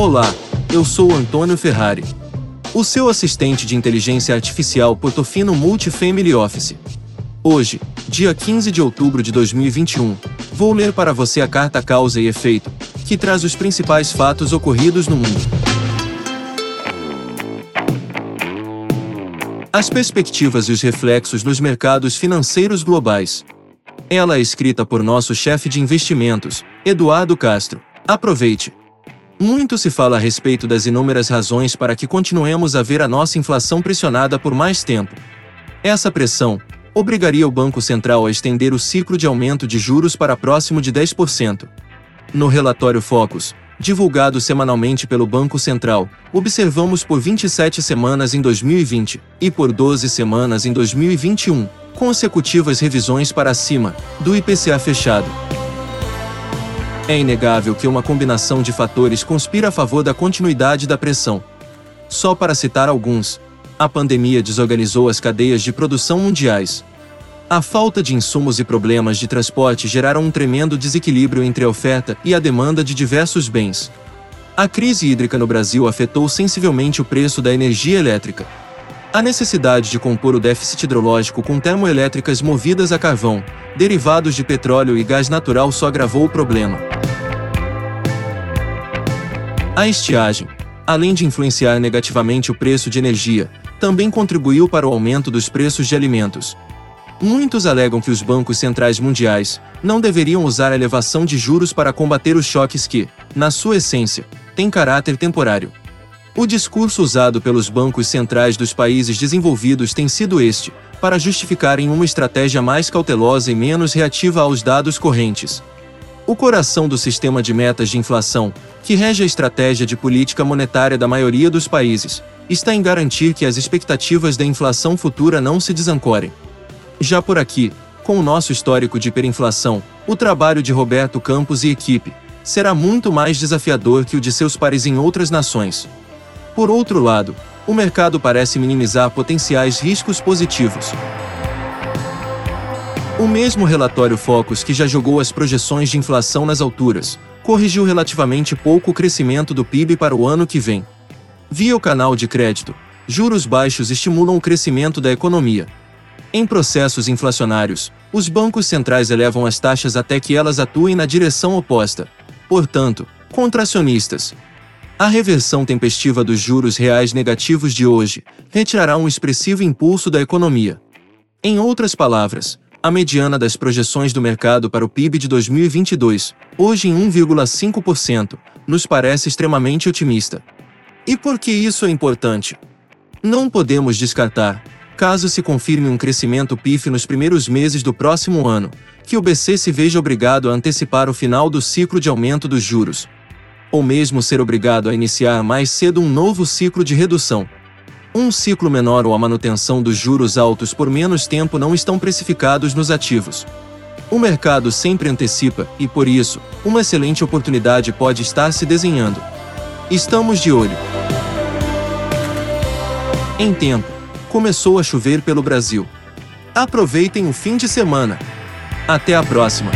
Olá, eu sou Antônio Ferrari. O seu assistente de inteligência artificial Portofino Multifamily Office. Hoje, dia 15 de outubro de 2021, vou ler para você a carta Causa e Efeito, que traz os principais fatos ocorridos no mundo. As perspectivas e os reflexos nos mercados financeiros globais. Ela é escrita por nosso chefe de investimentos, Eduardo Castro. Aproveite! Muito se fala a respeito das inúmeras razões para que continuemos a ver a nossa inflação pressionada por mais tempo. Essa pressão obrigaria o Banco Central a estender o ciclo de aumento de juros para próximo de 10%. No relatório Focus, divulgado semanalmente pelo Banco Central, observamos por 27 semanas em 2020 e por 12 semanas em 2021 consecutivas revisões para cima do IPCA fechado. É inegável que uma combinação de fatores conspira a favor da continuidade da pressão. Só para citar alguns, a pandemia desorganizou as cadeias de produção mundiais. A falta de insumos e problemas de transporte geraram um tremendo desequilíbrio entre a oferta e a demanda de diversos bens. A crise hídrica no Brasil afetou sensivelmente o preço da energia elétrica. A necessidade de compor o déficit hidrológico com termoelétricas movidas a carvão, derivados de petróleo e gás natural só agravou o problema. A estiagem, além de influenciar negativamente o preço de energia, também contribuiu para o aumento dos preços de alimentos, Muitos alegam que os bancos centrais mundiais não deveriam usar a elevação de juros para combater os choques que, na sua essência, têm caráter temporário. O discurso usado pelos bancos centrais dos países desenvolvidos tem sido este, para justificarem uma estratégia mais cautelosa e menos reativa aos dados correntes. O coração do sistema de metas de inflação, que rege a estratégia de política monetária da maioria dos países, está em garantir que as expectativas da inflação futura não se desancorem. Já por aqui, com o nosso histórico de hiperinflação, o trabalho de Roberto Campos e equipe será muito mais desafiador que o de seus pares em outras nações. Por outro lado, o mercado parece minimizar potenciais riscos positivos. O mesmo relatório Focus que já jogou as projeções de inflação nas alturas, corrigiu relativamente pouco o crescimento do PIB para o ano que vem. Via o canal de crédito, juros baixos estimulam o crescimento da economia, em processos inflacionários, os bancos centrais elevam as taxas até que elas atuem na direção oposta. Portanto, contracionistas. A reversão tempestiva dos juros reais negativos de hoje retirará um expressivo impulso da economia. Em outras palavras, a mediana das projeções do mercado para o PIB de 2022, hoje em 1,5%, nos parece extremamente otimista. E por que isso é importante? Não podemos descartar, caso se confirme um crescimento PIF nos primeiros meses do próximo ano, que o BC se veja obrigado a antecipar o final do ciclo de aumento dos juros. Ou mesmo ser obrigado a iniciar mais cedo um novo ciclo de redução. Um ciclo menor ou a manutenção dos juros altos por menos tempo não estão precificados nos ativos. O mercado sempre antecipa e, por isso, uma excelente oportunidade pode estar se desenhando. Estamos de olho. Em tempo começou a chover pelo Brasil. Aproveitem o fim de semana. Até a próxima!